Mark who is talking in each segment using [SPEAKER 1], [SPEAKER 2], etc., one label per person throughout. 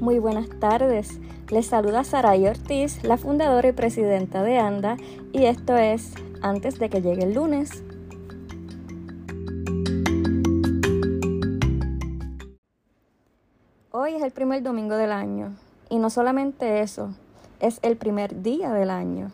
[SPEAKER 1] Muy buenas tardes. Les saluda Saray Ortiz, la fundadora y presidenta de ANDA, y esto es Antes de que llegue el lunes. Hoy es el primer domingo del año, y no solamente eso, es el primer día del año.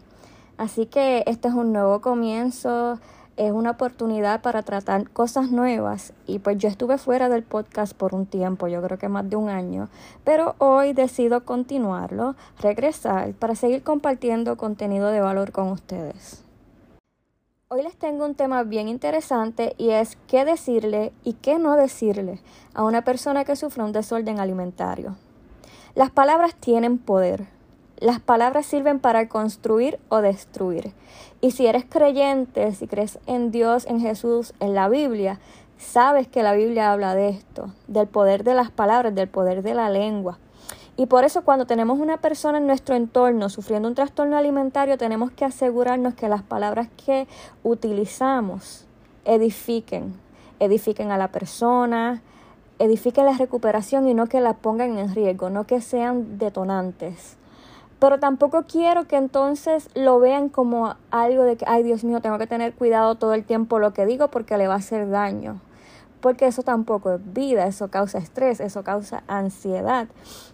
[SPEAKER 1] Así que este es un nuevo comienzo, es una oportunidad para tratar cosas nuevas y pues yo estuve fuera del podcast por un tiempo, yo creo que más de un año, pero hoy decido continuarlo, regresar para seguir compartiendo contenido de valor con ustedes. Hoy les tengo un tema bien interesante y es qué decirle y qué no decirle a una persona que sufre un desorden alimentario. Las palabras tienen poder. Las palabras sirven para construir o destruir. Y si eres creyente, si crees en Dios, en Jesús, en la Biblia, sabes que la Biblia habla de esto, del poder de las palabras, del poder de la lengua. Y por eso cuando tenemos una persona en nuestro entorno sufriendo un trastorno alimentario, tenemos que asegurarnos que las palabras que utilizamos edifiquen, edifiquen a la persona, edifiquen la recuperación y no que la pongan en riesgo, no que sean detonantes. Pero tampoco quiero que entonces lo vean como algo de que, ay Dios mío, tengo que tener cuidado todo el tiempo lo que digo porque le va a hacer daño. Porque eso tampoco es vida, eso causa estrés, eso causa ansiedad.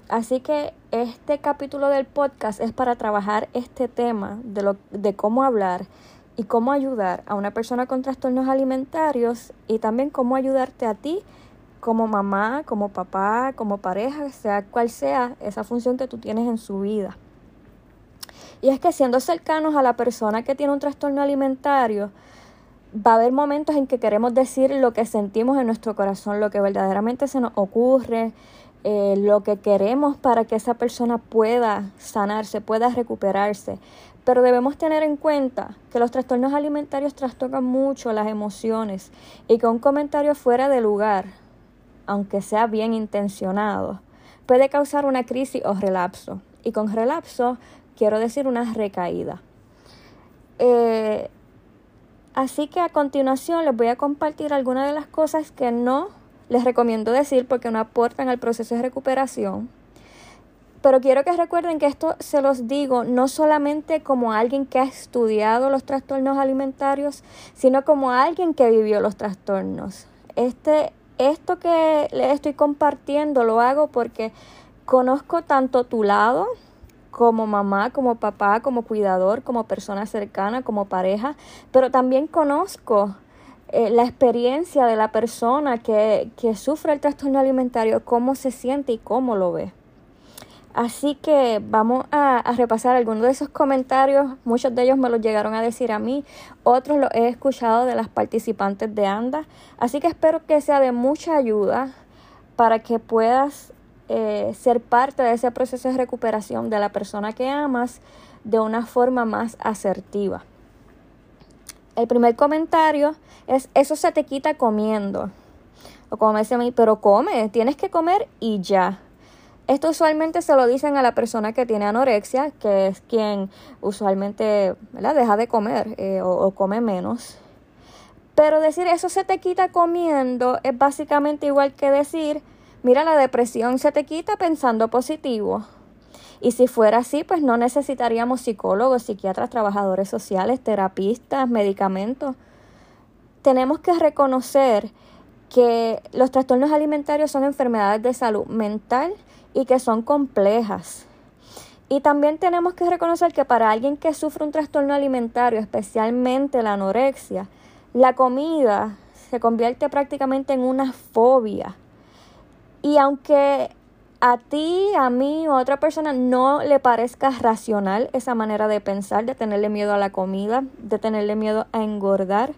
[SPEAKER 1] Así que este capítulo del podcast es para trabajar este tema de, lo, de cómo hablar y cómo ayudar a una persona con trastornos alimentarios y también cómo ayudarte a ti como mamá, como papá, como pareja, sea cual sea esa función que tú tienes en su vida. Y es que siendo cercanos a la persona que tiene un trastorno alimentario, va a haber momentos en que queremos decir lo que sentimos en nuestro corazón, lo que verdaderamente se nos ocurre, eh, lo que queremos para que esa persona pueda sanarse, pueda recuperarse. Pero debemos tener en cuenta que los trastornos alimentarios trastocan mucho las emociones y que un comentario fuera de lugar, aunque sea bien intencionado, puede causar una crisis o relapso. Y con relapso quiero decir una recaída. Eh, así que a continuación les voy a compartir algunas de las cosas que no les recomiendo decir porque no aportan al proceso de recuperación. Pero quiero que recuerden que esto se los digo no solamente como alguien que ha estudiado los trastornos alimentarios, sino como alguien que vivió los trastornos. Este, esto que les estoy compartiendo lo hago porque conozco tanto tu lado, como mamá, como papá, como cuidador, como persona cercana, como pareja, pero también conozco eh, la experiencia de la persona que, que sufre el trastorno alimentario, cómo se siente y cómo lo ve. Así que vamos a, a, repasar algunos de esos comentarios. Muchos de ellos me los llegaron a decir a mí, otros los he escuchado de las participantes de ANDA. Así que espero que sea de mucha ayuda para que puedas eh, ser parte de ese proceso de recuperación de la persona que amas de una forma más asertiva. El primer comentario es, eso se te quita comiendo. O como me dice a mí, pero come, tienes que comer y ya. Esto usualmente se lo dicen a la persona que tiene anorexia, que es quien usualmente deja de comer eh, o, o come menos. Pero decir eso se te quita comiendo es básicamente igual que decir Mira, la depresión se te quita pensando positivo. Y si fuera así, pues no necesitaríamos psicólogos, psiquiatras, trabajadores sociales, terapistas, medicamentos. Tenemos que reconocer que los trastornos alimentarios son enfermedades de salud mental y que son complejas. Y también tenemos que reconocer que para alguien que sufre un trastorno alimentario, especialmente la anorexia, la comida se convierte prácticamente en una fobia. Y aunque a ti, a mí o a otra persona no le parezca racional esa manera de pensar, de tenerle miedo a la comida, de tenerle miedo a engordar,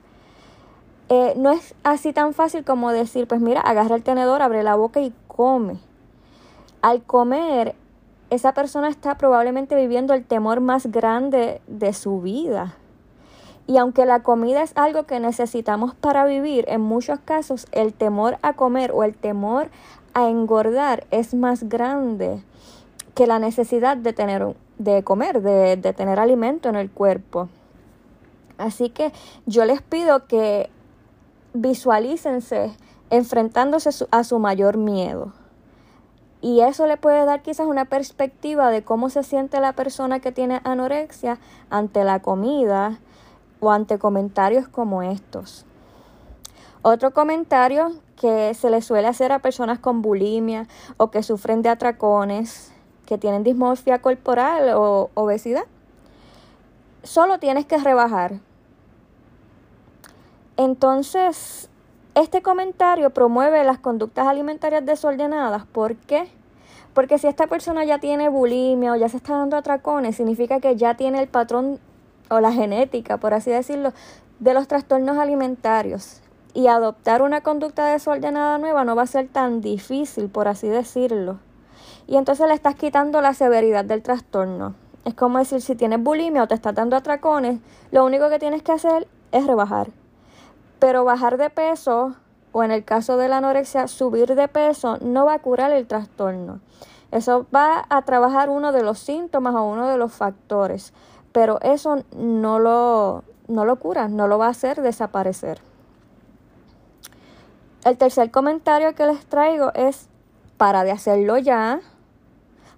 [SPEAKER 1] eh, no es así tan fácil como decir, pues mira, agarra el tenedor, abre la boca y come. Al comer, esa persona está probablemente viviendo el temor más grande de su vida. Y aunque la comida es algo que necesitamos para vivir, en muchos casos el temor a comer o el temor a engordar es más grande que la necesidad de tener de comer, de, de tener alimento en el cuerpo. Así que yo les pido que visualícense enfrentándose a su mayor miedo. Y eso le puede dar quizás una perspectiva de cómo se siente la persona que tiene anorexia ante la comida o ante comentarios como estos. Otro comentario que se le suele hacer a personas con bulimia o que sufren de atracones, que tienen dismorfia corporal o obesidad. Solo tienes que rebajar. Entonces, este comentario promueve las conductas alimentarias desordenadas. ¿Por qué? Porque si esta persona ya tiene bulimia o ya se está dando atracones, significa que ya tiene el patrón o la genética, por así decirlo, de los trastornos alimentarios. Y adoptar una conducta desordenada nueva no va a ser tan difícil, por así decirlo. Y entonces le estás quitando la severidad del trastorno. Es como decir, si tienes bulimia o te estás dando atracones, lo único que tienes que hacer es rebajar. Pero bajar de peso, o en el caso de la anorexia, subir de peso, no va a curar el trastorno. Eso va a trabajar uno de los síntomas o uno de los factores, pero eso no lo, no lo cura, no lo va a hacer desaparecer. El tercer comentario que les traigo es para de hacerlo ya,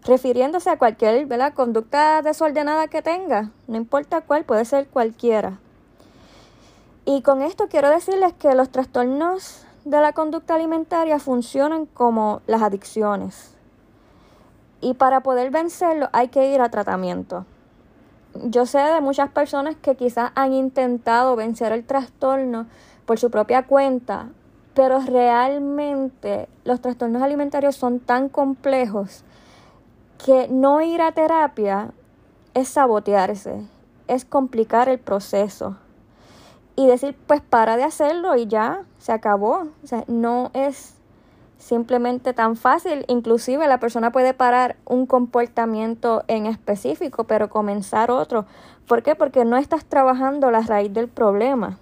[SPEAKER 1] refiriéndose a cualquier conducta desordenada que tenga, no importa cuál, puede ser cualquiera. Y con esto quiero decirles que los trastornos de la conducta alimentaria funcionan como las adicciones. Y para poder vencerlo hay que ir a tratamiento. Yo sé de muchas personas que quizás han intentado vencer el trastorno por su propia cuenta, pero realmente los trastornos alimentarios son tan complejos que no ir a terapia es sabotearse, es complicar el proceso y decir, pues para de hacerlo y ya, se acabó. O sea, no es simplemente tan fácil. Inclusive la persona puede parar un comportamiento en específico, pero comenzar otro. ¿Por qué? Porque no estás trabajando la raíz del problema.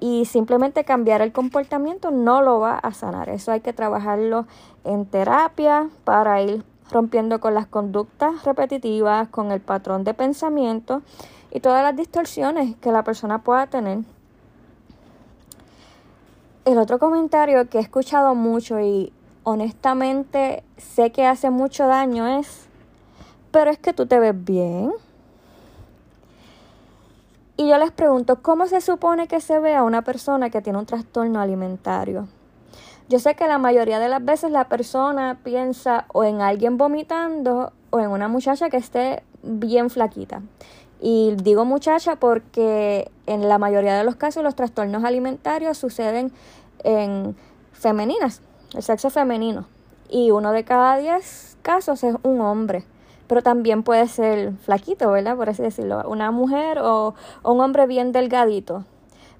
[SPEAKER 1] Y simplemente cambiar el comportamiento no lo va a sanar. Eso hay que trabajarlo en terapia para ir rompiendo con las conductas repetitivas, con el patrón de pensamiento y todas las distorsiones que la persona pueda tener. El otro comentario que he escuchado mucho y honestamente sé que hace mucho daño es, pero es que tú te ves bien. Y yo les pregunto, ¿cómo se supone que se ve a una persona que tiene un trastorno alimentario? Yo sé que la mayoría de las veces la persona piensa o en alguien vomitando o en una muchacha que esté bien flaquita. Y digo muchacha porque en la mayoría de los casos los trastornos alimentarios suceden en femeninas, el sexo femenino. Y uno de cada diez casos es un hombre. Pero también puede ser flaquito, ¿verdad? Por así decirlo. Una mujer o, un hombre bien delgadito.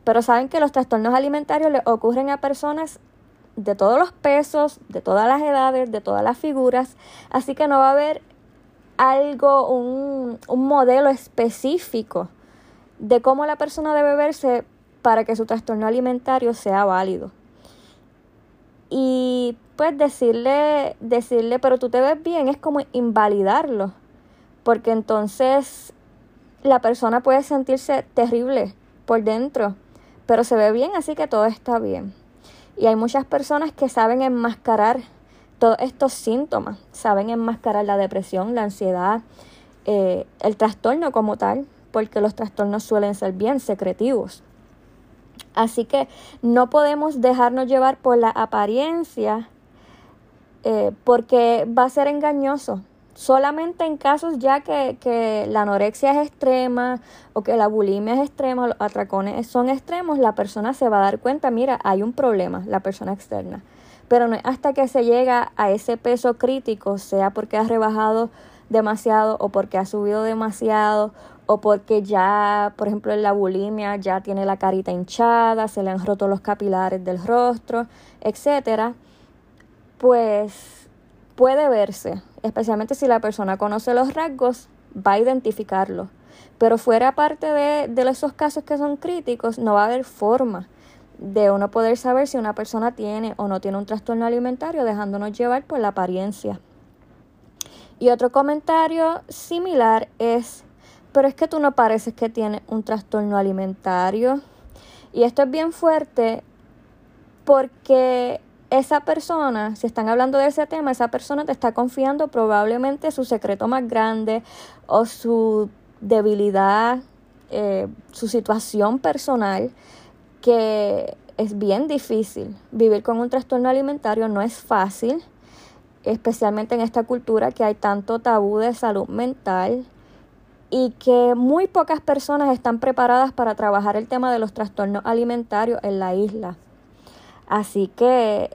[SPEAKER 1] Pero saben que los trastornos alimentarios le ocurren a personas de todos los pesos, de todas las edades, de todas las figuras. Así que no va a haber algo, un, un modelo específico de cómo la persona debe verse para que su trastorno alimentario sea válido. Y pues decirle, decirle, pero tú te ves bien, es como invalidarlo, porque entonces la persona puede sentirse terrible por dentro, pero se ve bien, así que todo está bien. Y hay muchas personas que saben enmascarar todos estos síntomas. Saben enmascarar la depresión, la ansiedad, eh, el trastorno como tal, porque los trastornos suelen ser bien secretivos. Así que no podemos dejarnos llevar por la apariencia eh, porque va a ser engañoso. Solamente en casos ya que, que, la anorexia es extrema o que la bulimia es extrema, los atracones son extremos, la persona se va a dar cuenta, mira, hay un problema, la persona externa pero no es hasta que se llega a ese peso crítico, sea porque has rebajado demasiado o porque ha subido demasiado o porque ya, por ejemplo, en la bulimia ya tiene la carita hinchada, se le han roto los capilares del rostro, etcétera, pues puede verse, especialmente si la persona conoce los rasgos, va a identificarlo. Pero fuera parte de, de esos casos que son críticos, no va a haber forma de uno poder saber si una persona tiene o no tiene un trastorno alimentario, dejándonos llevar por la apariencia. Y otro comentario similar es, pero es que tú no pareces que tienes un trastorno alimentario. Y esto es bien fuerte porque esa persona, si están hablando de ese tema, esa persona te está confiando probablemente su secreto más grande o su debilidad, eh, su situación personal, que es bien difícil. Vivir con un trastorno alimentario no es fácil, especialmente en esta cultura que hay tanto tabú de salud mental y que muy pocas personas están preparadas para trabajar el tema de los trastornos alimentarios en la isla. Así que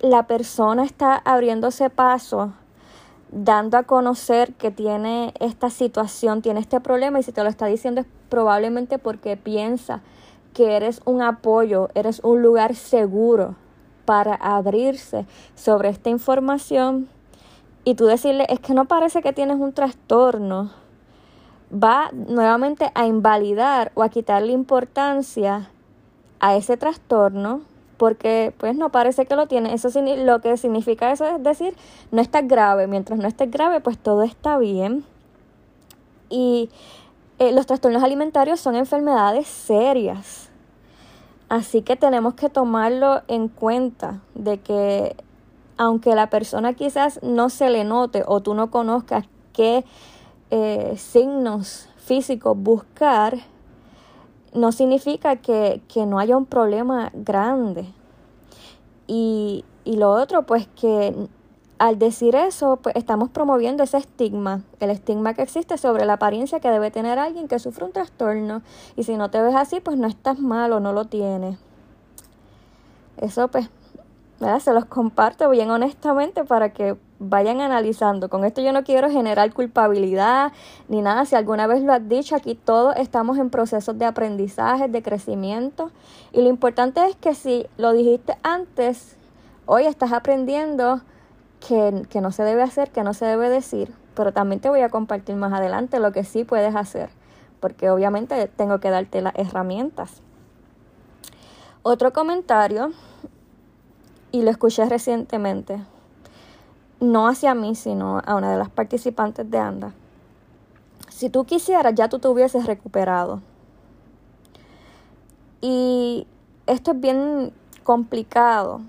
[SPEAKER 1] la persona está abriéndose paso, dando a conocer que tiene esta situación, tiene este problema y si te lo está diciendo es probablemente porque piensa que eres un apoyo, eres un lugar seguro para abrirse sobre esta información y tú decirle es que no parece que tienes un trastorno, va nuevamente a invalidar o a quitarle importancia a ese trastorno porque pues no parece que lo tiene. Eso lo que significa eso es decir, no está grave. Mientras no esté grave, pues todo está bien. Y eh, los trastornos alimentarios son enfermedades serias. Así que tenemos que tomarlo en cuenta de que aunque la persona quizás no se le note o tú no conozcas qué eh, signos físicos buscar, no significa que, no haya un problema grande. Y, y, lo otro, pues que al decir eso, pues estamos promoviendo ese estigma, el estigma que existe sobre la apariencia que debe tener alguien que sufre un trastorno. Y si no te ves así, pues no estás mal o no lo tienes. Eso pues. Se los comparto bien honestamente para que vayan analizando. Con esto yo no quiero generar culpabilidad ni nada. Si alguna vez lo has dicho, aquí todos estamos en procesos de aprendizaje, de crecimiento. Y lo importante es que si lo dijiste antes, hoy estás aprendiendo que, que no se debe hacer, que no se debe decir. Pero también te voy a compartir más adelante lo que sí puedes hacer. Porque obviamente tengo que darte las herramientas. Otro comentario, y lo escuché recientemente, no hacia mí, sino a una de las participantes de ANDA. Si tú quisieras, ya tú te hubieses recuperado. Y esto es bien complicado,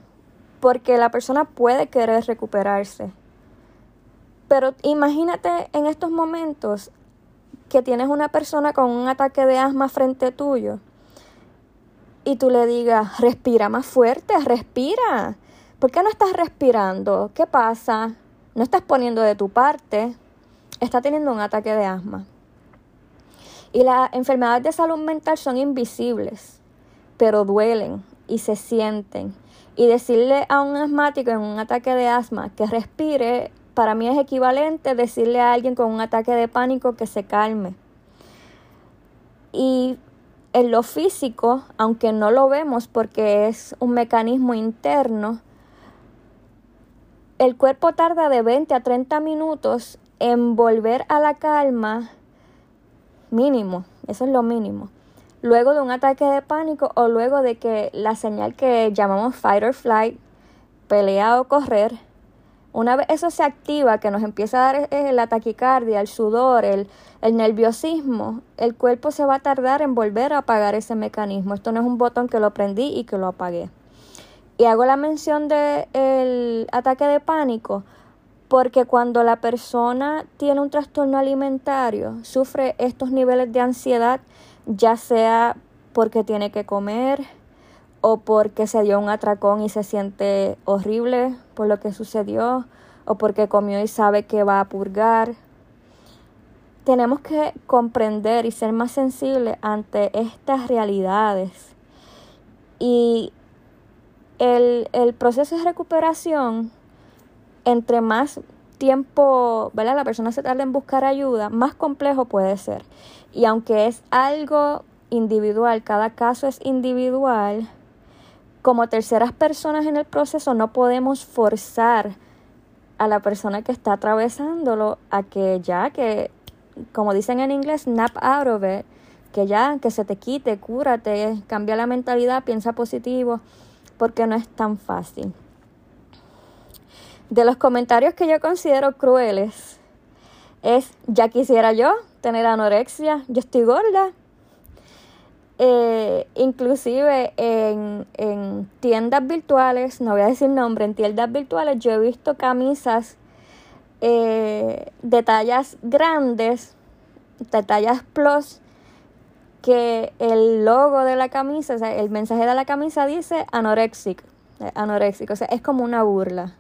[SPEAKER 1] porque la persona puede querer recuperarse. Pero imagínate en estos momentos que tienes una persona con un ataque de asma frente tuyo y tú le digas, respira más fuerte, respira. ¿Por qué no estás respirando? ¿Qué pasa? No estás poniendo de tu parte. Está teniendo un ataque de asma. Y las enfermedades de salud mental son invisibles, pero duelen y se sienten. Y decirle a un asmático en un ataque de asma que respire, para mí es equivalente decirle a alguien con un ataque de pánico que se calme. Y en lo físico, aunque no lo vemos porque es un mecanismo interno, el cuerpo tarda de 20 a 30 minutos en volver a la calma mínimo, eso es lo mínimo. Luego de un ataque de pánico o luego de que la señal que llamamos fight or flight, pelea o correr, una vez eso se activa, que nos empieza a dar eh, la taquicardia, el sudor, el, el nerviosismo, el cuerpo se va a tardar en volver a apagar ese mecanismo. Esto no es un botón que lo prendí y que lo apagué. Y hago la mención del ataque de pánico porque cuando la persona tiene un trastorno alimentario, sufre estos niveles de ansiedad, ya sea porque tiene que comer o porque se dio un atracón y se siente horrible por lo que sucedió, o porque comió y sabe que va a purgar. Tenemos que comprender y ser más sensibles ante estas realidades. Y el, proceso de recuperación, entre más tiempo, ¿verdad? La persona se tarda en buscar ayuda, más complejo puede ser. Y aunque es algo individual, cada caso es individual, como terceras personas en el proceso no podemos forzar a la persona que está atravesándolo a que ya, que como dicen en inglés, snap out of it, que ya, que se te quite, cúrate, cambia la mentalidad, piensa positivo porque no es tan fácil. De los comentarios que yo considero crueles es, ya quisiera yo tener anorexia, yo estoy gorda. eh, inclusive en, en, tiendas virtuales, no voy a decir nombre, en tiendas virtuales yo he visto camisas eh, de tallas grandes, de tallas plus, que el logo de la camisa, o sea, el mensaje de la camisa dice anorexic, eh, anoréxico, o sea, es como una burla.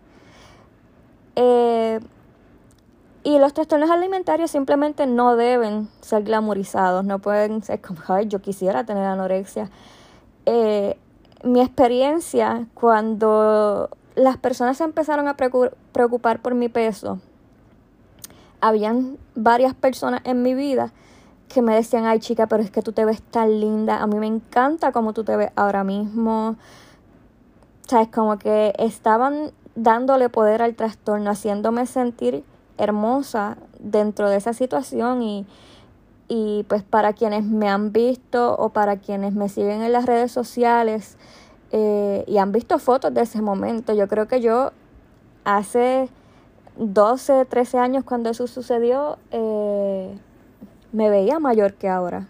[SPEAKER 1] Eh, y los trastornos alimentarios simplemente no deben ser glamorizados, no pueden ser como, ay, yo quisiera tener anorexia. Eh, mi experiencia cuando las personas se empezaron a preocupar por mi peso, habían varias personas en mi vida que me decían, ay chica, pero es que tú te ves tan linda, a mí me encanta cómo tú te ves ahora mismo. O sea, es como que estaban dándole poder al trastorno, haciéndome sentir hermosa dentro de esa situación y, y pues para quienes me han visto o para quienes me siguen en las redes sociales eh, y han visto fotos de ese momento, yo creo que yo hace 12, 13 años cuando eso sucedió, eh, me veía mayor que ahora.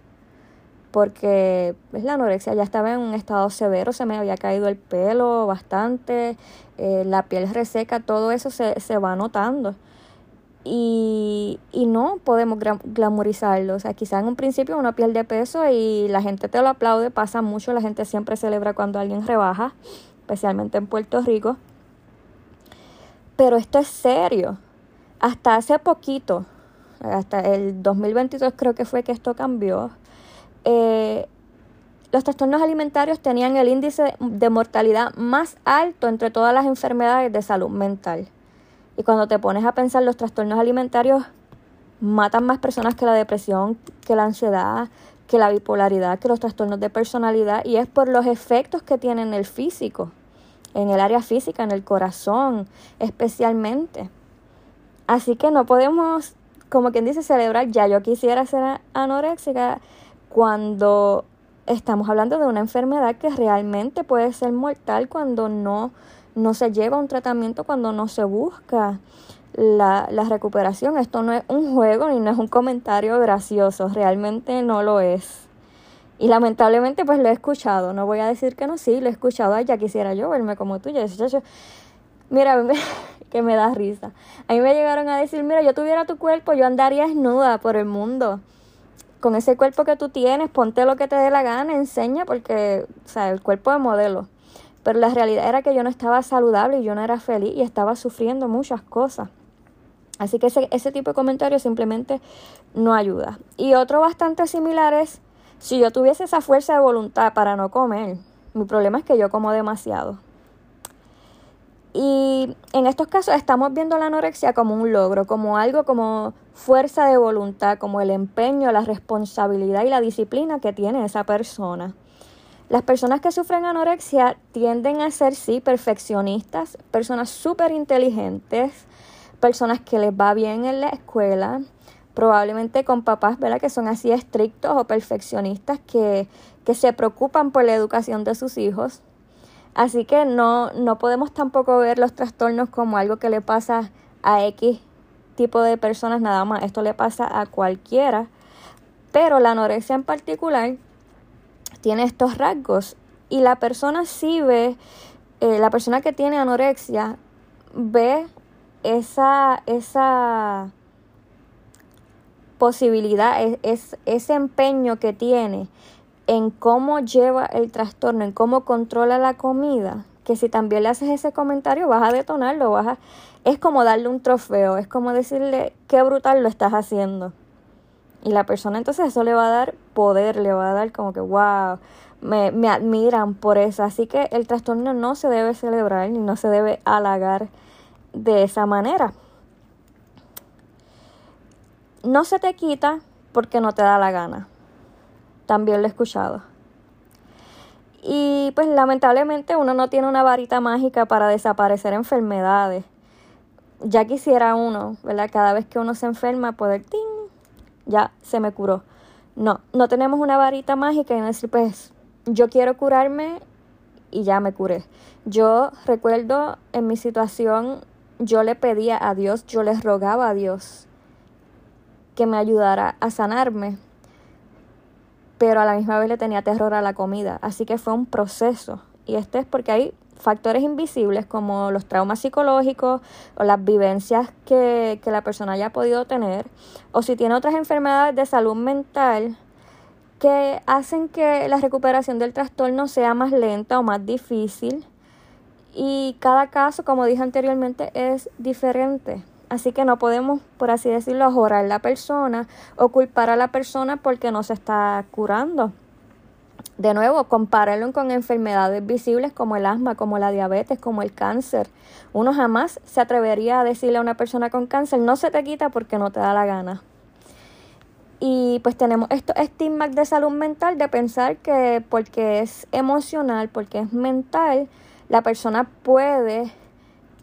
[SPEAKER 1] Porque es la anorexia ya estaba en un estado severo, se me había caído el pelo bastante, eh, la piel reseca, todo eso se, se va notando. Y, y no podemos glamorizarlo. O sea, quizá en un principio uno pierde peso y la gente te lo aplaude, pasa mucho, la gente siempre celebra cuando alguien rebaja, especialmente en Puerto Rico. Pero esto es serio. Hasta hace poquito, hasta el 2022 creo que fue que esto cambió, eh, los trastornos alimentarios tenían el índice de mortalidad más alto entre todas las enfermedades de salud mental. Y cuando te pones a pensar, los trastornos alimentarios matan más personas que la depresión, que la ansiedad, que la bipolaridad, que los trastornos de personalidad, y es por los efectos que tienen en el físico, en el área física, en el corazón especialmente. Así que no podemos, como quien dice, celebrar, ya yo quisiera ser anoréxica cuando estamos hablando de una enfermedad que realmente puede ser mortal cuando no no se lleva un tratamiento cuando no se busca la, la recuperación. Esto no es un juego ni no es un comentario gracioso, realmente no lo es. Y lamentablemente pues lo he escuchado, no voy a decir que no, sí, lo he escuchado, Ay, ya quisiera yo verme como tú, ya, mira, que me da risa. A mí me llegaron a decir, mira, yo tuviera tu cuerpo, yo andaría desnuda por el mundo. Con ese cuerpo que tú tienes, ponte lo que te dé la gana, enseña, porque, o sea, el cuerpo de modelo. Pero la realidad era que yo no estaba saludable y yo no era feliz y estaba sufriendo muchas cosas. Así que ese, ese tipo de comentarios simplemente no ayuda. Y otro bastante similar es, si yo tuviese esa fuerza de voluntad para no comer, mi problema es que yo como demasiado. Y en estos casos estamos viendo la anorexia como un logro, como algo como fuerza de voluntad, como el empeño, la responsabilidad y la disciplina que tiene esa persona. Las personas que sufren anorexia tienden a ser, sí, perfeccionistas, personas súper inteligentes, personas que les va bien en la escuela, probablemente con papás que son así estrictos o perfeccionistas que, que se preocupan por la educación de sus hijos. Así que no, no podemos tampoco ver los trastornos como algo que le pasa a X tipo de personas nada más. Esto le pasa a cualquiera. Pero la anorexia en particular tiene estos rasgos. Y la persona sí ve, eh, la persona que tiene anorexia ve esa, esa posibilidad, es, ese empeño que tiene en cómo lleva el trastorno, en cómo controla la comida, que si también le haces ese comentario vas a detonarlo, vas a, es como darle un trofeo, es como decirle qué brutal lo estás haciendo. Y la persona entonces eso le va a dar poder, le va a dar como que, wow, me, me admiran por eso. Así que el trastorno no se debe celebrar ni no se debe halagar de esa manera. No se te quita porque no te da la gana. También lo he escuchado. Y pues lamentablemente uno no tiene una varita mágica para desaparecer enfermedades. Ya quisiera uno, ¿verdad? Cada vez que uno se enferma poder ¡ting! ya se me curó. No, no tenemos una varita mágica y decir, pues, yo quiero curarme y ya me curé. Yo recuerdo en mi situación, yo le pedía a Dios, yo les rogaba a Dios que me ayudara a sanarme. Pero a la misma vez le tenía terror a la comida. Así que fue un proceso. Y este es porque hay factores invisibles como los traumas psicológicos o las vivencias que, que la persona haya podido tener, o si tiene otras enfermedades de salud mental que hacen que la recuperación del trastorno sea más lenta o más difícil. Y cada caso, como dije anteriormente, es diferente. Así que no podemos, por así decirlo, ajorar a la persona o culpar a la persona porque no se está curando. De nuevo, compáralo con enfermedades visibles como el asma, como la diabetes, como el cáncer. Uno jamás se atrevería a decirle a una persona con cáncer, no se te quita porque no te da la gana. Y pues tenemos estos estigmas de salud mental de pensar que porque es emocional, porque es mental, la persona puede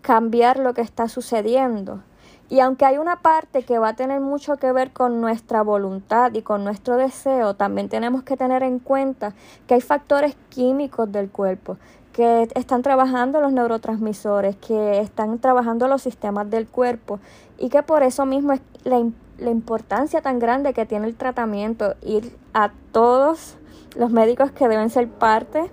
[SPEAKER 1] cambiar lo que está sucediendo. Y aunque hay una parte que va a tener mucho que ver con nuestra voluntad y con nuestro deseo, también tenemos que tener en cuenta que hay factores químicos del cuerpo, que están trabajando los neurotransmisores, que están trabajando los sistemas del cuerpo y que por eso mismo es la, la importancia tan grande que tiene el tratamiento, ir a todos los médicos que deben ser parte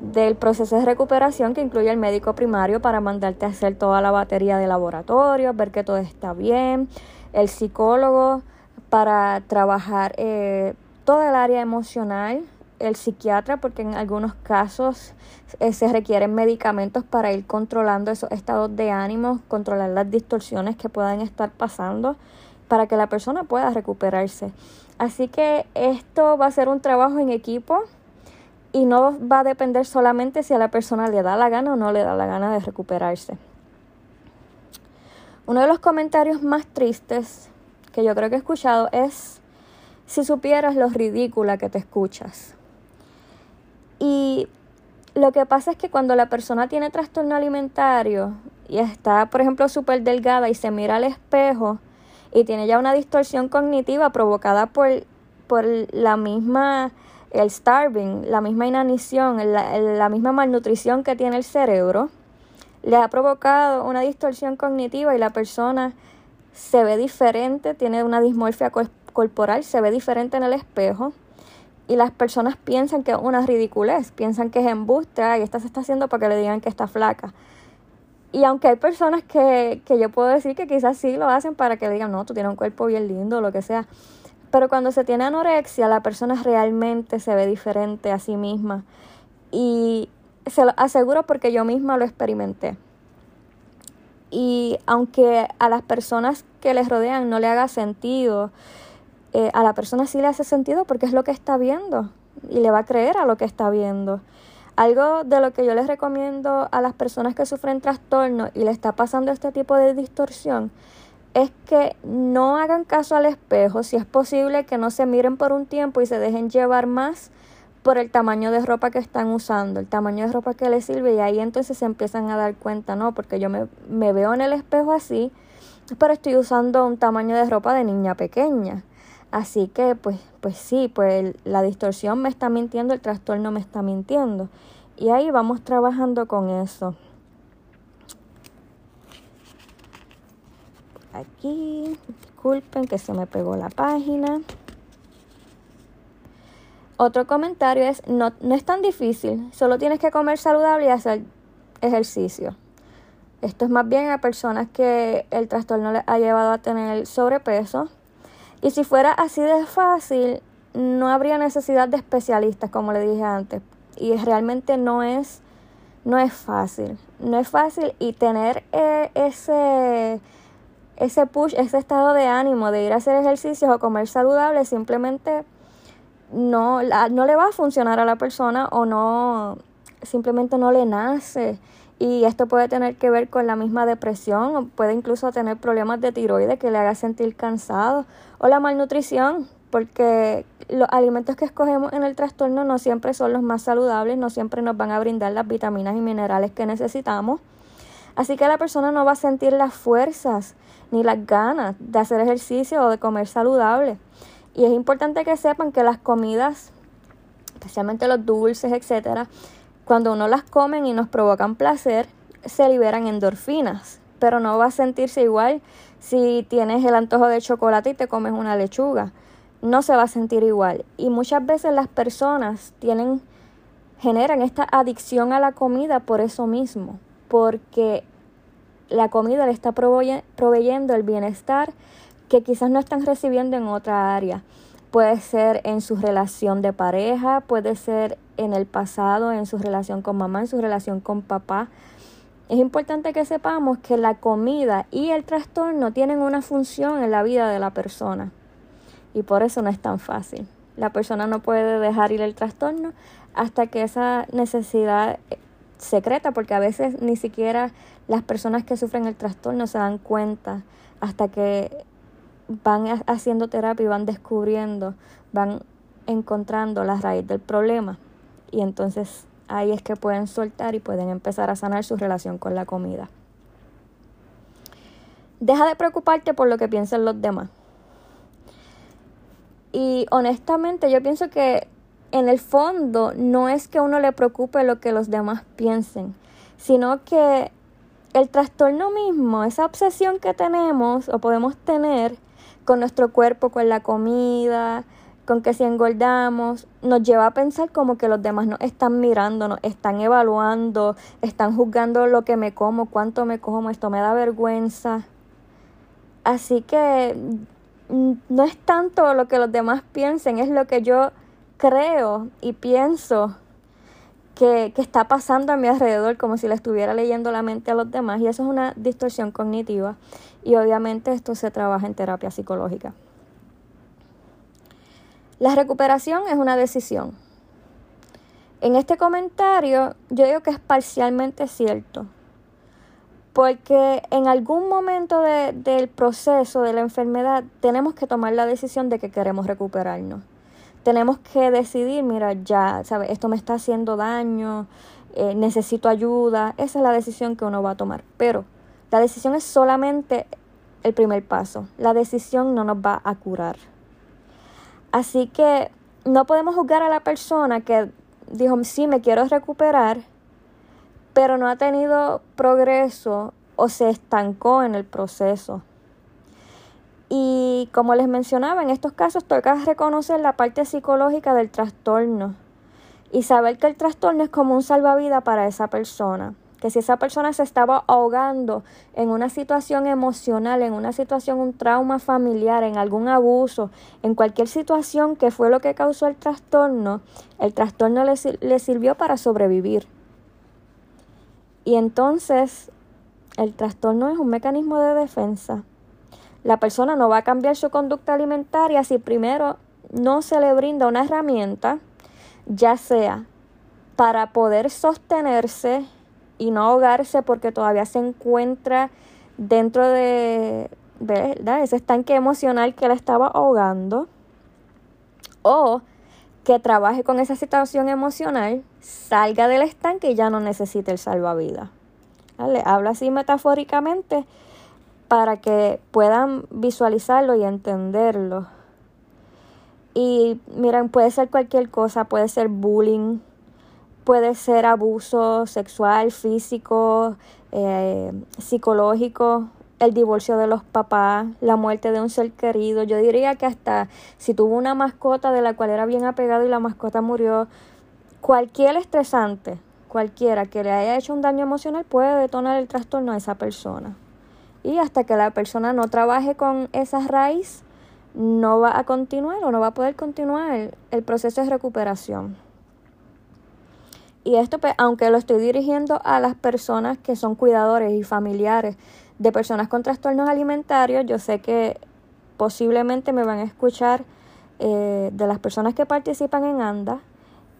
[SPEAKER 1] del proceso de recuperación que incluye el médico primario para mandarte a hacer toda la batería de laboratorio, ver que todo está bien, el psicólogo para trabajar eh, toda el área emocional, el psiquiatra porque en algunos casos eh, se requieren medicamentos para ir controlando esos estados de ánimo, controlar las distorsiones que puedan estar pasando para que la persona pueda recuperarse. Así que esto va a ser un trabajo en equipo y no va a depender solamente si a la persona le da la gana o no le da la gana de recuperarse. Uno de los comentarios más tristes que yo creo que he escuchado es si supieras lo ridícula que te escuchas. Y lo que pasa es que cuando la persona tiene trastorno alimentario y está, por ejemplo, súper delgada y se mira al espejo y tiene ya una distorsión cognitiva provocada por, por la misma el starving, la misma inanición, la, la misma malnutrición que tiene el cerebro, le ha provocado una distorsión cognitiva y la persona se ve diferente, tiene una dismorfia corporal, se ve diferente en el espejo y las personas piensan que es una ridiculez, piensan que es embuste, y esta se está haciendo para que le digan que está flaca. Y aunque hay personas que, que yo puedo decir que quizás sí lo hacen para que digan, no, tú tienes un cuerpo bien lindo, lo que sea, pero cuando se tiene anorexia, la persona realmente se ve diferente a sí misma. Y se lo aseguro porque yo misma lo experimenté. Y aunque a las personas que les rodean no le haga sentido, eh, a la persona sí le hace sentido porque es lo que está viendo y le va a creer a lo que está viendo. Algo de lo que yo les recomiendo a las personas que sufren trastorno y le está pasando este tipo de distorsión es que no hagan caso al espejo, si es posible que no se miren por un tiempo y se dejen llevar más por el tamaño de ropa que están usando, el tamaño de ropa que les sirve y ahí entonces se empiezan a dar cuenta, no, porque yo me, me veo en el espejo así, pero estoy usando un tamaño de ropa de niña pequeña. Así que pues, pues sí, pues la distorsión me está mintiendo, el trastorno me está mintiendo. Y ahí vamos trabajando con eso. Aquí. Disculpen que se me pegó la página. Otro comentario es, no, no es tan difícil, solo tienes que comer saludable y hacer ejercicio. Esto es más bien a personas que el trastorno les ha llevado a tener sobrepeso. Y si fuera así de fácil, no habría necesidad de especialistas, como le dije antes. Y realmente no es, no es fácil. No es fácil y tener eh, ese ese push, ese estado de ánimo de ir a hacer ejercicios o comer saludable simplemente no, no le va a funcionar a la persona o no, simplemente no le nace. Y esto puede tener que ver con la misma depresión o puede incluso tener problemas de tiroides que le haga sentir cansado o la malnutrición, porque los alimentos que escogemos en el trastorno no siempre son los más saludables, no siempre nos van a brindar las vitaminas y minerales que necesitamos. Así que la persona no va a sentir las fuerzas ni las ganas de hacer ejercicio o de comer saludable. Y es importante que sepan que las comidas, especialmente los dulces, etcétera, cuando uno las come y nos provocan placer, se liberan endorfinas, pero no va a sentirse igual si tienes el antojo de chocolate y te comes una lechuga. no se va a sentir igual. Y muchas veces las personas tienen, generan esta adicción a la comida por eso mismo, porque la comida le está proveyendo el bienestar que quizás no están recibiendo en otra área. Puede ser en su relación de pareja, puede ser en el pasado, en su relación con mamá, en su relación con papá. Es importante que sepamos que la comida y el trastorno tienen una función en la vida de la persona y por eso no es tan fácil. La persona no puede dejar ir el trastorno hasta que esa necesidad secreta, porque a veces ni siquiera las personas que sufren el trastorno se dan cuenta hasta que van haciendo terapia y van descubriendo, van encontrando la raíz del problema. Y entonces ahí es que pueden soltar y pueden empezar a sanar su relación con la comida. Deja de preocuparte por lo que piensen los demás. Y honestamente yo pienso que en el fondo no es que uno le preocupe lo que los demás piensen, sino que el trastorno mismo, esa obsesión que tenemos o podemos tener con nuestro cuerpo, con la comida, con que si engordamos, nos lleva a pensar como que los demás nos están mirando, nos están evaluando, están juzgando lo que me como, cuánto me como, esto me da vergüenza. Así que mm, no es tanto lo que los demás piensen, es lo que yo creo y pienso que, que, está pasando a mi alrededor, como si le estuviera leyendo la mente a los demás. Y eso es una distorsión cognitiva. Y obviamente esto se trabaja en terapia psicológica. La recuperación es una decisión. En este comentario yo digo que es parcialmente cierto, porque en algún momento del proceso de la enfermedad tenemos que tomar la decisión de que queremos recuperarnos. Tenemos que decidir, mira, ya, ¿sabes? Esto me está haciendo daño, eh, necesito ayuda. Esa es la decisión que uno va a tomar. Pero la decisión es solamente el primer paso. La decisión no nos va a curar. Así que no podemos juzgar a la persona que dijo, sí, me quiero recuperar, pero no ha tenido progreso o se estancó en el proceso. Y como les mencionaba, en estos casos toca reconocer la parte psicológica del trastorno y saber que el trastorno es como un salvavidas para esa persona que si esa persona se estaba ahogando en una situación emocional, en una situación, un trauma familiar, en algún abuso, en cualquier situación que fue lo que causó el trastorno, el trastorno le, le sirvió para sobrevivir. Y entonces el trastorno es un mecanismo de defensa. La persona no va a cambiar su conducta alimentaria si primero no se le brinda una herramienta, ya sea para poder sostenerse y no ahogarse porque todavía se encuentra dentro de, ese estanque emocional que la estaba ahogando o que trabaje con esa situación emocional, salga del estanque y ya no necesite el salvavidas. ¿Vale? Hablo así metafóricamente para que puedan visualizarlo y entenderlo. Y miren, puede ser cualquier cosa, puede ser bullying, puede ser abuso sexual, físico, eh, psicológico, el divorcio de los papás, la muerte de un ser querido. Yo diría que hasta si tuvo una mascota de la cual era bien apegado y la mascota murió, cualquier estresante, cualquiera que le haya hecho un daño emocional puede detonar el trastorno a esa persona. Y hasta que la persona no trabaje con esa raíz, no va a continuar o no va a poder continuar el proceso de recuperación. Y esto, pues, aunque lo estoy dirigiendo a las personas que son cuidadores y familiares de personas con trastornos alimentarios, yo sé que posiblemente me van a escuchar eh, de las personas que participan en ANDA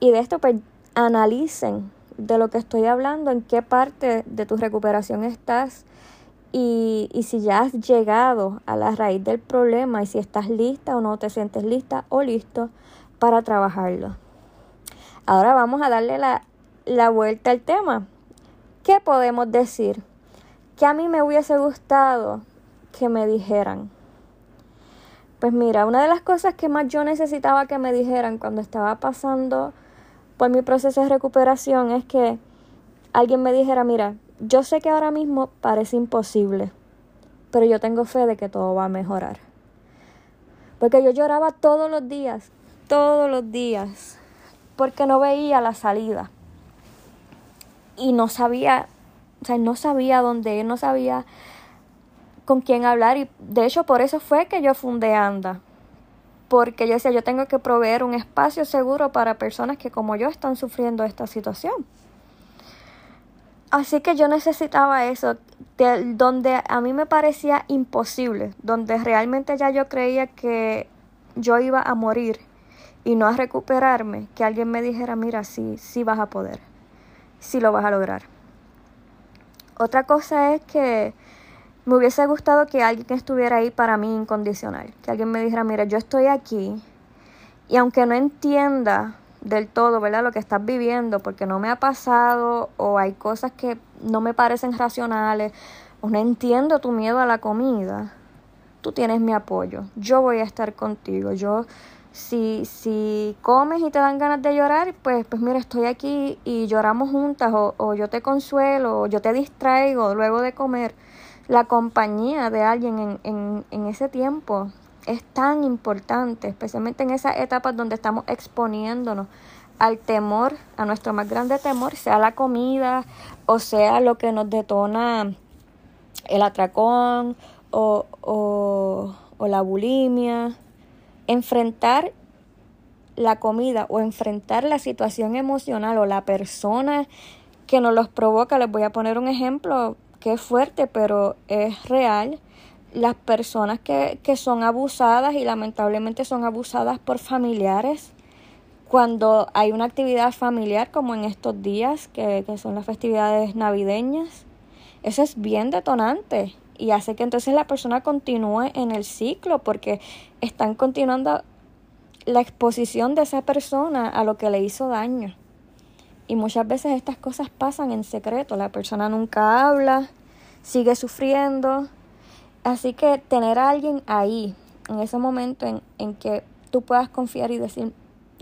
[SPEAKER 1] y de esto, pues, analicen de lo que estoy hablando, en qué parte de tu recuperación estás y, y si ya has llegado a la raíz del problema y si estás lista o no te sientes lista o listo para trabajarlo. Ahora vamos a darle la la vuelta al tema. ¿Qué podemos decir? Que a mí me hubiese gustado que me dijeran. Pues mira, una de las cosas que más yo necesitaba que me dijeran cuando estaba pasando por mi proceso de recuperación es que alguien me dijera, mira, yo sé que ahora mismo parece imposible, pero yo tengo fe de que todo va a mejorar. Porque yo lloraba todos los días, todos los días, porque no veía la salida. Y no sabía, o sea, no sabía dónde ir, no sabía con quién hablar. Y de hecho por eso fue que yo fundé ANDA. Porque yo decía, yo tengo que proveer un espacio seguro para personas que como yo están sufriendo esta situación. Así que yo necesitaba eso, donde a mí me parecía imposible, donde realmente ya yo creía que yo iba a morir y no a recuperarme, que alguien me dijera, mira, sí, sí vas a poder, sí lo vas a lograr. Otra cosa es que me hubiese gustado que alguien estuviera ahí para mí incondicional, que alguien me dijera, mira, yo estoy aquí y aunque no entienda del todo, ¿verdad? Lo que estás viviendo, porque no me ha pasado o hay cosas que no me parecen racionales o no entiendo tu miedo a la comida, tú tienes mi apoyo. Yo voy a estar contigo. Yo si si comes y te dan ganas de llorar, pues pues mira, estoy aquí y lloramos juntas o, o yo te consuelo o yo te distraigo luego de comer. La compañía de alguien en, en, en ese tiempo es tan importante, especialmente en esas etapas donde estamos exponiéndonos al temor, a nuestro más grande temor, sea la comida o sea lo que nos detona el atracón o, o, o la bulimia. Enfrentar la comida o enfrentar la situación emocional o la persona que nos los provoca, les voy a poner un ejemplo que es fuerte, pero es real las personas que, que son abusadas y lamentablemente son abusadas por familiares cuando hay una actividad familiar como en estos días, que, que, son las festividades navideñas, eso es bien detonante y hace que entonces la persona continúe en el ciclo porque están continuando la exposición de esa persona a lo que le hizo daño. Y muchas veces estas cosas pasan en secreto, la persona nunca habla, sigue sufriendo Así que tener a alguien ahí, en ese momento en, en que tú puedas confiar y decir,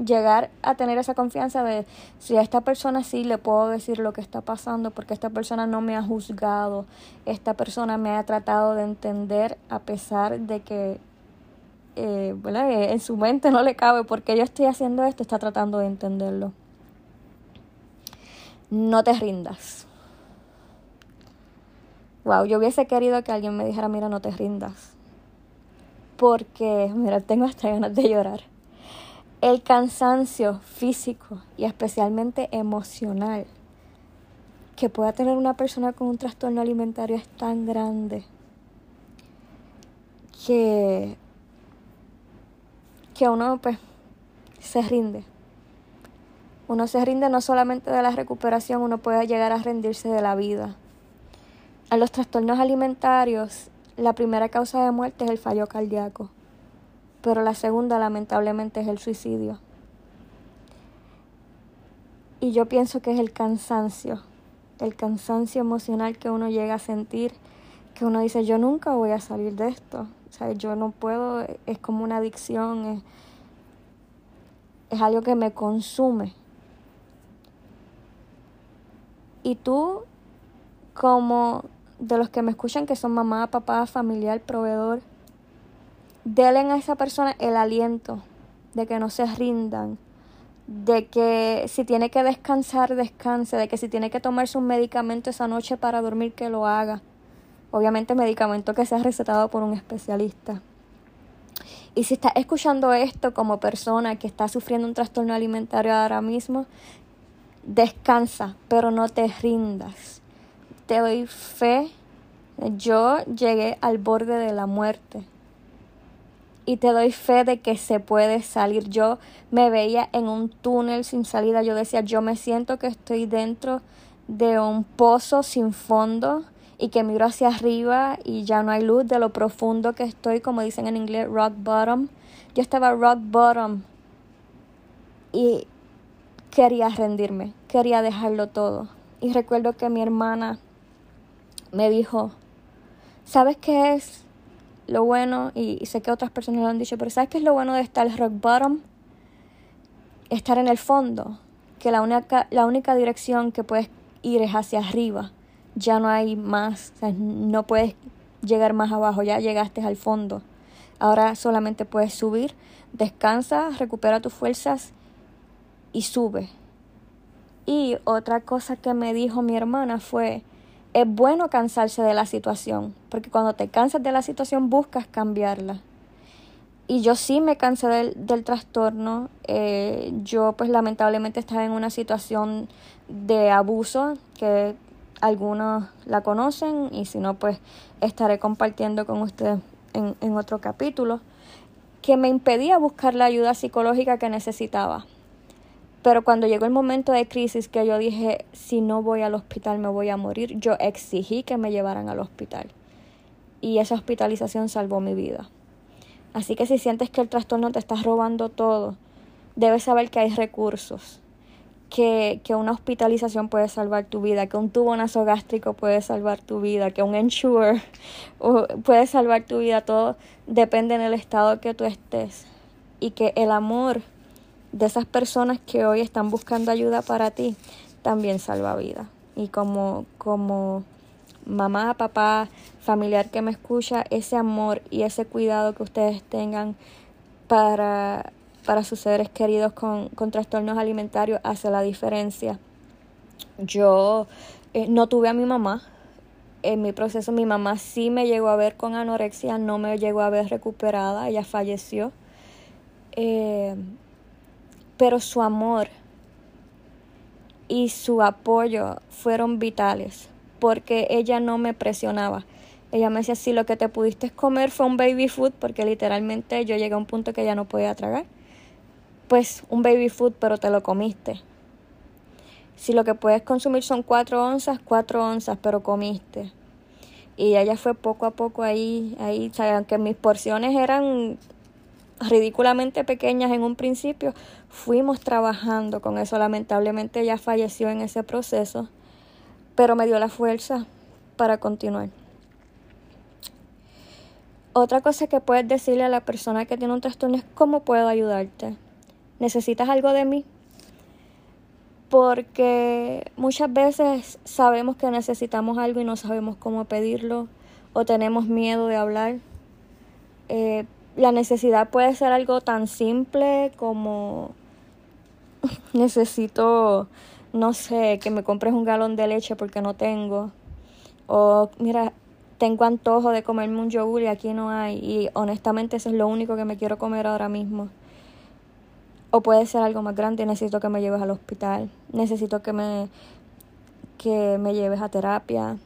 [SPEAKER 1] llegar a tener esa confianza de si a esta persona sí le puedo decir lo que está pasando porque esta persona no me ha juzgado, esta persona me ha tratado de entender a pesar de que eh, en su mente no le cabe porque yo estoy haciendo esto, está tratando de entenderlo. No te rindas. Wow, yo hubiese querido que alguien me dijera, mira, no te rindas. Porque, mira, tengo hasta ganas de llorar. El cansancio físico y especialmente emocional que pueda tener una persona con un trastorno alimentario es tan grande que, que uno pues se rinde. Uno se rinde no solamente de la recuperación, uno puede llegar a rendirse de la vida a los trastornos alimentarios, la primera causa de muerte es el fallo cardíaco, pero la segunda lamentablemente es el suicidio. Y yo pienso que es el cansancio, el cansancio emocional que uno llega a sentir, que uno dice, yo nunca voy a salir de esto. O sea, yo no puedo, es como una adicción, es, es algo que me consume. Y tú, como de los que me escuchan que son mamá, papá, familiar, proveedor, denle a esa persona el aliento de que no se rindan, de que si tiene que descansar, descanse, de que si tiene que tomarse un medicamento esa noche para dormir, que lo haga. Obviamente medicamento que sea recetado por un especialista. Y si estás escuchando esto como persona que está sufriendo un trastorno alimentario ahora mismo, descansa, pero no te rindas te doy fe. Yo llegué al borde de la muerte. Y te doy fe de que se puede salir. Yo me veía en un túnel sin salida. Yo decía, yo me siento que estoy dentro de un pozo sin fondo y que miro hacia arriba y ya no hay luz de lo profundo que estoy, como dicen en inglés, rock bottom. Yo estaba rock bottom y quería rendirme, quería dejarlo todo. Y recuerdo que mi hermana me dijo, ¿sabes qué es lo bueno? Y, sé que otras personas lo han dicho, pero ¿sabes qué es lo bueno de estar rock bottom? Estar en el fondo, que la única, la única dirección que puedes ir es hacia arriba, ya no hay más, no puedes llegar más abajo, ya llegaste al fondo. Ahora solamente puedes subir, descansa, recupera tus fuerzas y sube. Y otra cosa que me dijo mi hermana fue, es bueno cansarse de la situación, porque cuando te cansas de la situación buscas cambiarla. Y yo sí me cansé del, del trastorno. Eh, yo pues lamentablemente estaba en una situación de abuso que algunos la conocen y si no pues estaré compartiendo con ustedes en, en otro capítulo que me impedía buscar la ayuda psicológica que necesitaba. Pero cuando llegó el momento de crisis que yo dije, si no voy al hospital me voy a morir, yo exigí que me llevaran al hospital. Y esa hospitalización salvó mi vida. Así que si sientes que el trastorno te está robando todo, debes saber que hay recursos, que, que una hospitalización puede salvar tu vida, que un tubo nasogástrico puede salvar tu vida, que un ensure puede salvar tu vida. Todo depende del estado que tú estés. Y que el amor de esas personas que hoy están buscando ayuda para ti también salva vida. Y como, como mamá, papá, familiar que me escucha, ese amor y ese cuidado que ustedes tengan para, para sus seres queridos con, con trastornos alimentarios hace la diferencia. Yo eh, no tuve a mi mamá. En mi proceso mi mamá sí me llegó a ver con anorexia, no me llegó a ver recuperada, ella falleció. Eh, pero su amor y su apoyo fueron vitales porque ella no me presionaba. Ella me decía, si lo que te pudiste comer fue un baby food, porque literalmente yo llegué a un punto que ya no podía tragar, pues un baby food, pero te lo comiste. Si lo que puedes consumir son cuatro onzas, cuatro onzas, pero comiste. Y ella fue poco a poco ahí, ahí, aunque mis porciones eran ridículamente pequeñas en un principio, fuimos trabajando con eso. Lamentablemente ella falleció en ese proceso pero me dio la fuerza para continuar. Otra cosa que puedes decirle a la persona que tiene un trastorno es cómo puedo ayudarte. ¿Necesitas algo de mí? Porque muchas veces sabemos que necesitamos algo y no sabemos cómo pedirlo o tenemos miedo de hablar. Eh, la necesidad puede ser algo tan simple como necesito no sé, que me compres un galón de leche porque no tengo. O mira, tengo antojo de comerme un yogur y aquí no hay. Y honestamente eso es lo único que me quiero comer ahora mismo. O puede ser algo más grande, necesito que me lleves al hospital, necesito que me, que me lleves a terapia,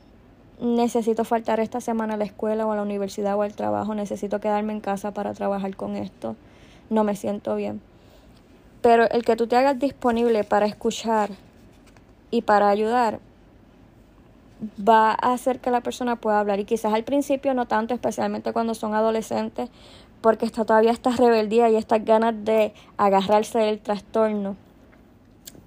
[SPEAKER 1] necesito faltar esta semana a la escuela o a la universidad o al trabajo, necesito quedarme en casa para trabajar con esto, no me siento bien. Pero el que tú te hagas disponible para escuchar y para ayudar va a hacer que la persona pueda hablar y quizás al principio no tanto, especialmente cuando son adolescentes, porque está todavía esta rebeldía y estas ganas de agarrarse del trastorno.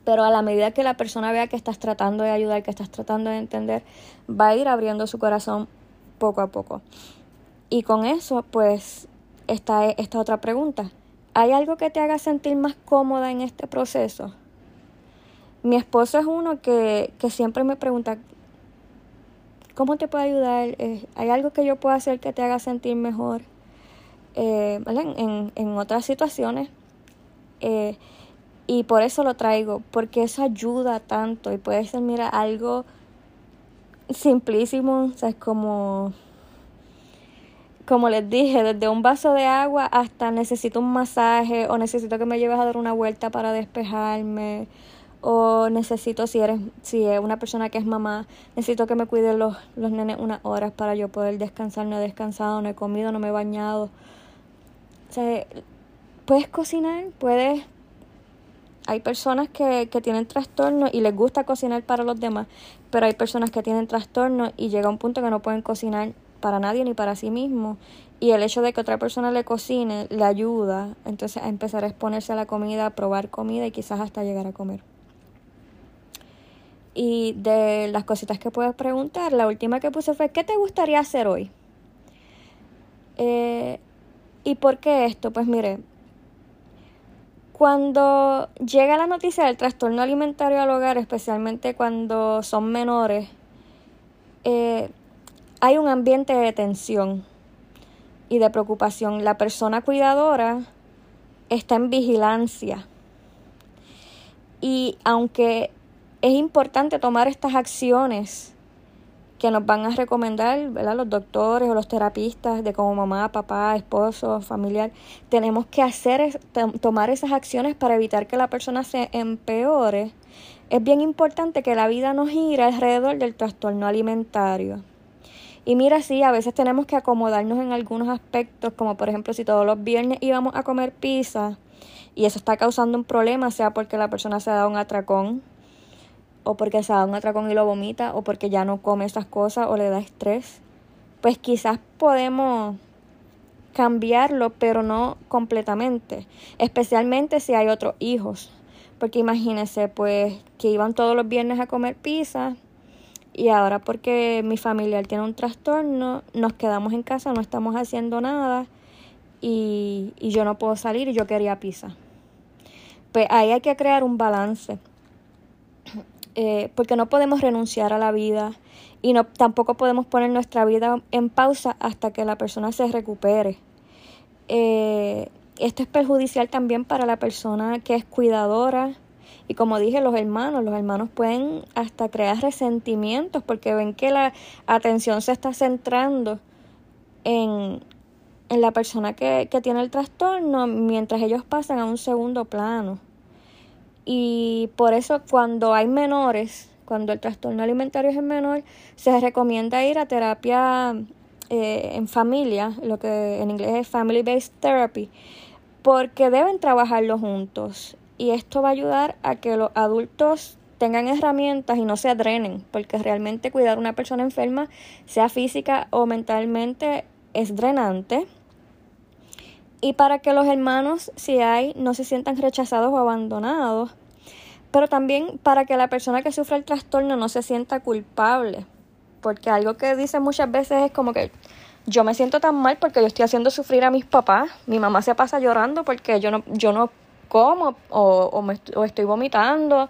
[SPEAKER 1] Pero a la medida que la persona vea que estás tratando de ayudar, que estás tratando de entender, va a ir abriendo su corazón poco a poco. Y con eso, pues, está esta otra pregunta. ¿Hay algo que te haga sentir más cómoda en este proceso? Mi esposo es uno que, que siempre me pregunta, ¿cómo te puedo ayudar? Eh, ¿Hay algo que yo pueda hacer que te haga sentir mejor? Eh, en, en, otras situaciones. Eh, y por eso lo traigo, porque eso ayuda tanto y puede ser, mira, algo simplísimo, o sea, es como, como les dije, desde un vaso de agua hasta necesito un masaje o necesito que me lleves a dar una vuelta para despejarme o necesito, si eres, si es una persona que es mamá, necesito que me cuide los, los nenes unas horas para yo poder descansar, no he descansado, no he comido, no me he bañado. O sea, puedes cocinar, puedes... Hay personas que, que tienen trastorno y les gusta cocinar para los demás, pero hay personas que tienen trastorno y llega un punto que no pueden cocinar para nadie ni para sí mismo. Y el hecho de que otra persona le cocine le ayuda entonces a empezar a exponerse a la comida, a probar comida y quizás hasta llegar a comer. Y de las cositas que puedes preguntar, la última que puse fue, ¿qué te gustaría hacer hoy? Eh, ¿Y por qué esto? Pues mire, cuando llega la noticia del trastorno alimentario al hogar, especialmente cuando son menores, eh, hay un ambiente de tensión. y de preocupación. La persona cuidadora está en vigilancia. Y aunque es importante tomar estas acciones que nos van a recomendar ¿verdad? los doctores o los terapistas de como mamá, papá, esposo, familiar, tenemos que hacer tomar esas acciones para evitar que la persona se empeore. Es bien importante que la vida nos gire alrededor del trastorno alimentario. Y mira, sí, a veces tenemos que acomodarnos en algunos aspectos, como por ejemplo si todos los viernes íbamos a comer pizza y eso está causando un problema, sea porque la persona se ha dado un atracón o porque se da un atracón y lo vomita, o porque ya no come esas cosas o le da estrés, pues quizás podemos cambiarlo, pero no completamente, especialmente si hay otros hijos. Porque imagínense, pues, que iban todos los viernes a comer pizza y ahora porque mi familiar tiene un trastorno, nos quedamos en casa, no estamos haciendo nada y, y yo no puedo salir y yo quería pizza. Pues ahí hay que crear un balance eh, porque no podemos renunciar a la vida y no, tampoco podemos poner nuestra vida en pausa hasta que la persona se recupere. Eh, esto es perjudicial también para la persona que es cuidadora y como dije, los hermanos, los hermanos pueden hasta crear resentimientos porque ven que la atención se está centrando en, en la persona que, que tiene el trastorno mientras ellos pasan a un segundo plano. Y por eso cuando hay menores, cuando el trastorno alimentario es menor, se recomienda ir a terapia eh, en familia, lo que en inglés es Family Based Therapy, porque deben trabajarlo juntos. Y esto va a ayudar a que los adultos tengan herramientas y no se drenen, porque realmente cuidar a una persona enferma, sea física o mentalmente, es drenante. Y para que los hermanos, si hay, no se sientan rechazados o abandonados. Pero también para que la persona que sufre el trastorno no se sienta culpable. Porque algo que dicen muchas veces es como que yo me siento tan mal porque yo estoy haciendo sufrir a mis papás. Mi mamá se pasa llorando porque yo no, yo no como o, o, me, o estoy vomitando.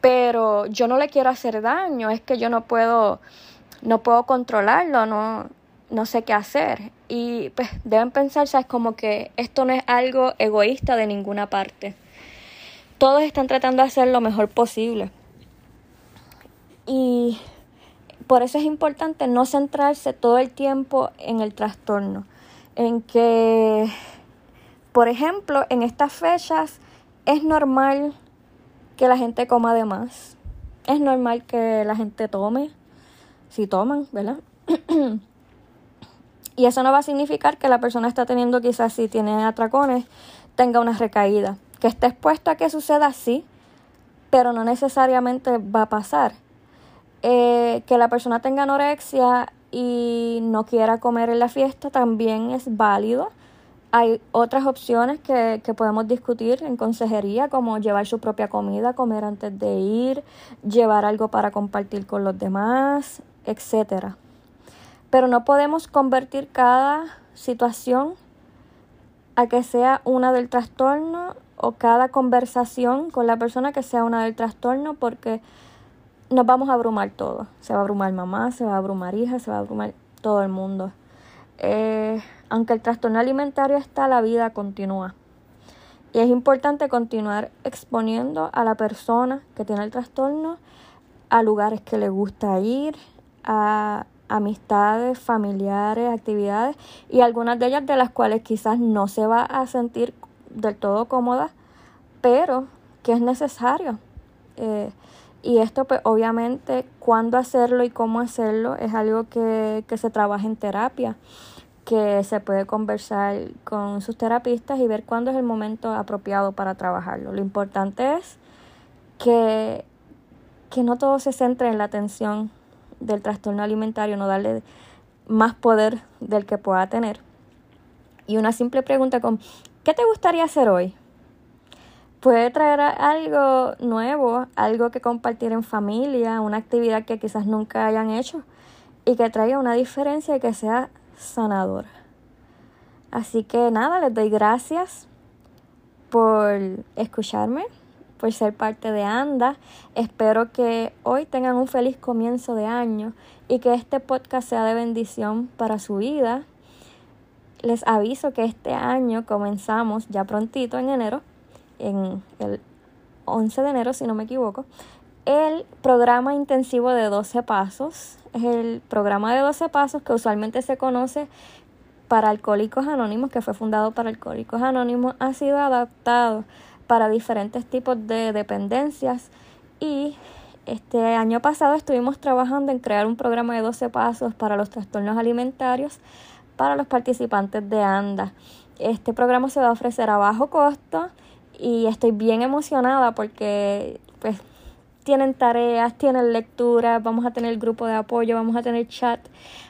[SPEAKER 1] Pero yo no le quiero hacer daño. Es que yo no puedo, no puedo controlarlo, no, no sé qué hacer. Y pues deben pensar, ¿sabes? Como que esto no es algo egoísta de ninguna parte. Todos están tratando de hacer lo mejor posible. Y por eso es importante no centrarse todo el tiempo en el trastorno. En que, por ejemplo, en estas fechas es normal que la gente coma de más. Es normal que la gente tome, si toman, ¿verdad? Y eso no va a significar que la persona está teniendo quizás si tiene atracones, tenga una recaída. Que esté expuesto a que suceda así, pero no necesariamente va a pasar. Eh, que la persona tenga anorexia y no quiera comer en la fiesta también es válido. Hay otras opciones que, que podemos discutir en consejería, como llevar su propia comida, comer antes de ir, llevar algo para compartir con los demás, etcétera. Pero no podemos convertir cada situación a que sea una del trastorno o cada conversación con la persona que sea una del trastorno porque nos vamos a abrumar todo. Se va a abrumar mamá, se va a abrumar hija, se va a abrumar todo el mundo. Eh, aunque el trastorno alimentario está, la vida continúa. Y es importante continuar exponiendo a la persona que tiene el trastorno a lugares que le gusta ir, a amistades, familiares, actividades y algunas de ellas de las cuales quizás no se va a sentir del todo cómoda, pero que es necesario. Eh, y esto pues obviamente cuándo hacerlo y cómo hacerlo es algo que, que se trabaja en terapia, que se puede conversar con sus terapistas y ver cuándo es el momento apropiado para trabajarlo. Lo importante es que, que no todo se centre en la atención del trastorno alimentario, no darle más poder del que pueda tener. Y una simple pregunta con, ¿qué te gustaría hacer hoy? Puede traer algo nuevo, algo que compartir en familia, una actividad que quizás nunca hayan hecho y que traiga una diferencia y que sea sanadora. Así que nada, les doy gracias por escucharme por ser parte de ANDA. Espero que hoy tengan un feliz comienzo de año y que este podcast sea de bendición para su vida. les aviso que este año comenzamos ya prontito en enero, en el 11 de enero si no me equivoco, el programa intensivo de 12 pasos. Es el programa de 12 pasos que usualmente se conoce para Alcohólicos Anónimos, que fue fundado para Alcohólicos Anónimos, ha sido adaptado para diferentes tipos de dependencias y este año pasado estuvimos trabajando en crear un programa de 12 pasos para los trastornos alimentarios para los participantes de ANDA. Este programa se va a ofrecer a bajo costo y estoy bien emocionada porque pues tienen tareas, tienen lecturas, vamos a tener grupo de apoyo, vamos a tener chat.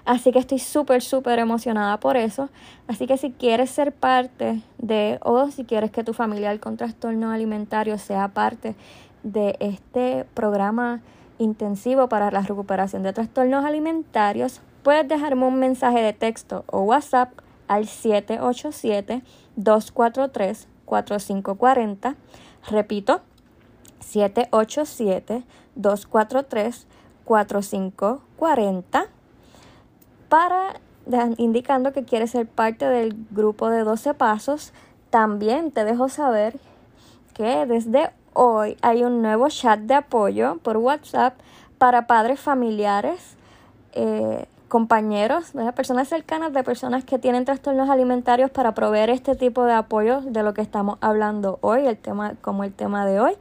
[SPEAKER 1] Así que estoy súper, súper emocionada por eso. Así que si quieres ser parte de, o si quieres que tu familiar con trastorno alimentario sea parte de este programa intensivo para la recuperación de trastornos alimentarios, puedes dejarme un mensaje de texto o WhatsApp al 787-243-4540. Repito, 787-243-4540 para indicando que quieres ser parte del grupo de 12 pasos. También te dejo saber que desde hoy hay un nuevo chat de apoyo por WhatsApp para padres familiares, eh, compañeros, personas cercanas de personas que tienen trastornos alimentarios para proveer este tipo de apoyo de lo que estamos hablando hoy, el tema como el tema de hoy.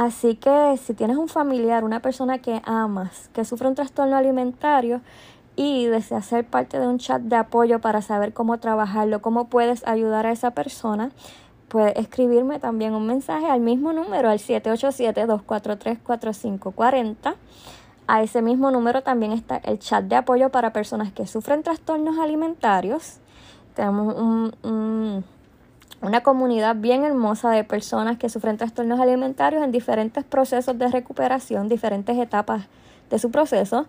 [SPEAKER 1] Así que si tienes un familiar, una persona que amas, que sufre un trastorno alimentario y deseas ser parte de un chat de apoyo para saber cómo trabajarlo, cómo puedes ayudar a esa persona, puedes escribirme también un mensaje al mismo número, al 787-243-4540. A ese mismo número también está el chat de apoyo para personas que sufren trastornos alimentarios. Tenemos un una comunidad bien hermosa de personas que sufren trastornos alimentarios en diferentes procesos de recuperación, diferentes etapas de su proceso.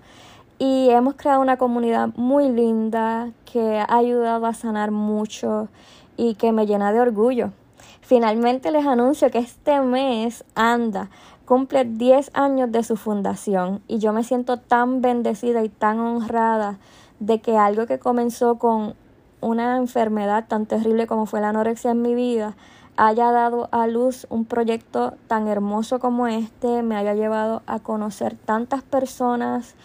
[SPEAKER 1] Y hemos creado una comunidad muy linda que ha ayudado a sanar mucho y que me llena de orgullo. Finalmente les anuncio que este mes anda cumple 10 años de su fundación y yo me siento tan bendecida y tan honrada de que algo que comenzó con una enfermedad tan terrible como fue la anorexia en mi vida haya dado a luz un proyecto tan hermoso como este, me haya llevado a conocer tantas personas,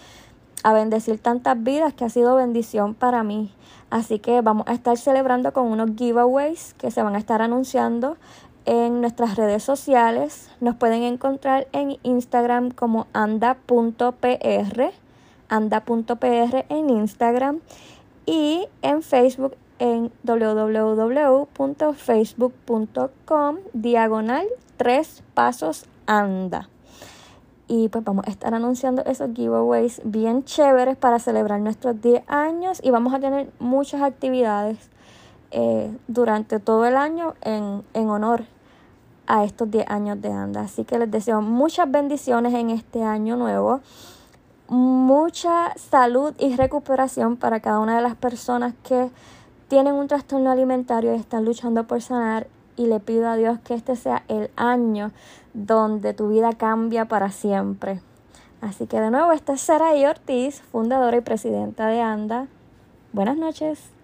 [SPEAKER 1] a bendecir tantas vidas que ha sido bendición para mí. Así que vamos a estar celebrando con unos giveaways que se van a estar anunciando en nuestras redes sociales. Nos pueden encontrar en Instagram como anda.pr, anda.pr en Instagram y en Facebook en www.facebook.com diagonal tres pasos anda. Y pues vamos a estar anunciando esos giveaways bien chéveres para celebrar nuestros 10 años y vamos a tener muchas actividades eh, durante todo el año en, en honor a estos 10 años de anda. Así que les deseo muchas bendiciones en este año nuevo mucha salud y recuperación para cada una de las personas que tienen un trastorno alimentario y están luchando por sanar y le pido a Dios que este sea el año donde tu vida cambia para siempre. Así que de nuevo, esta es Saraí Ortiz, fundadora y presidenta de ANDA. Buenas noches.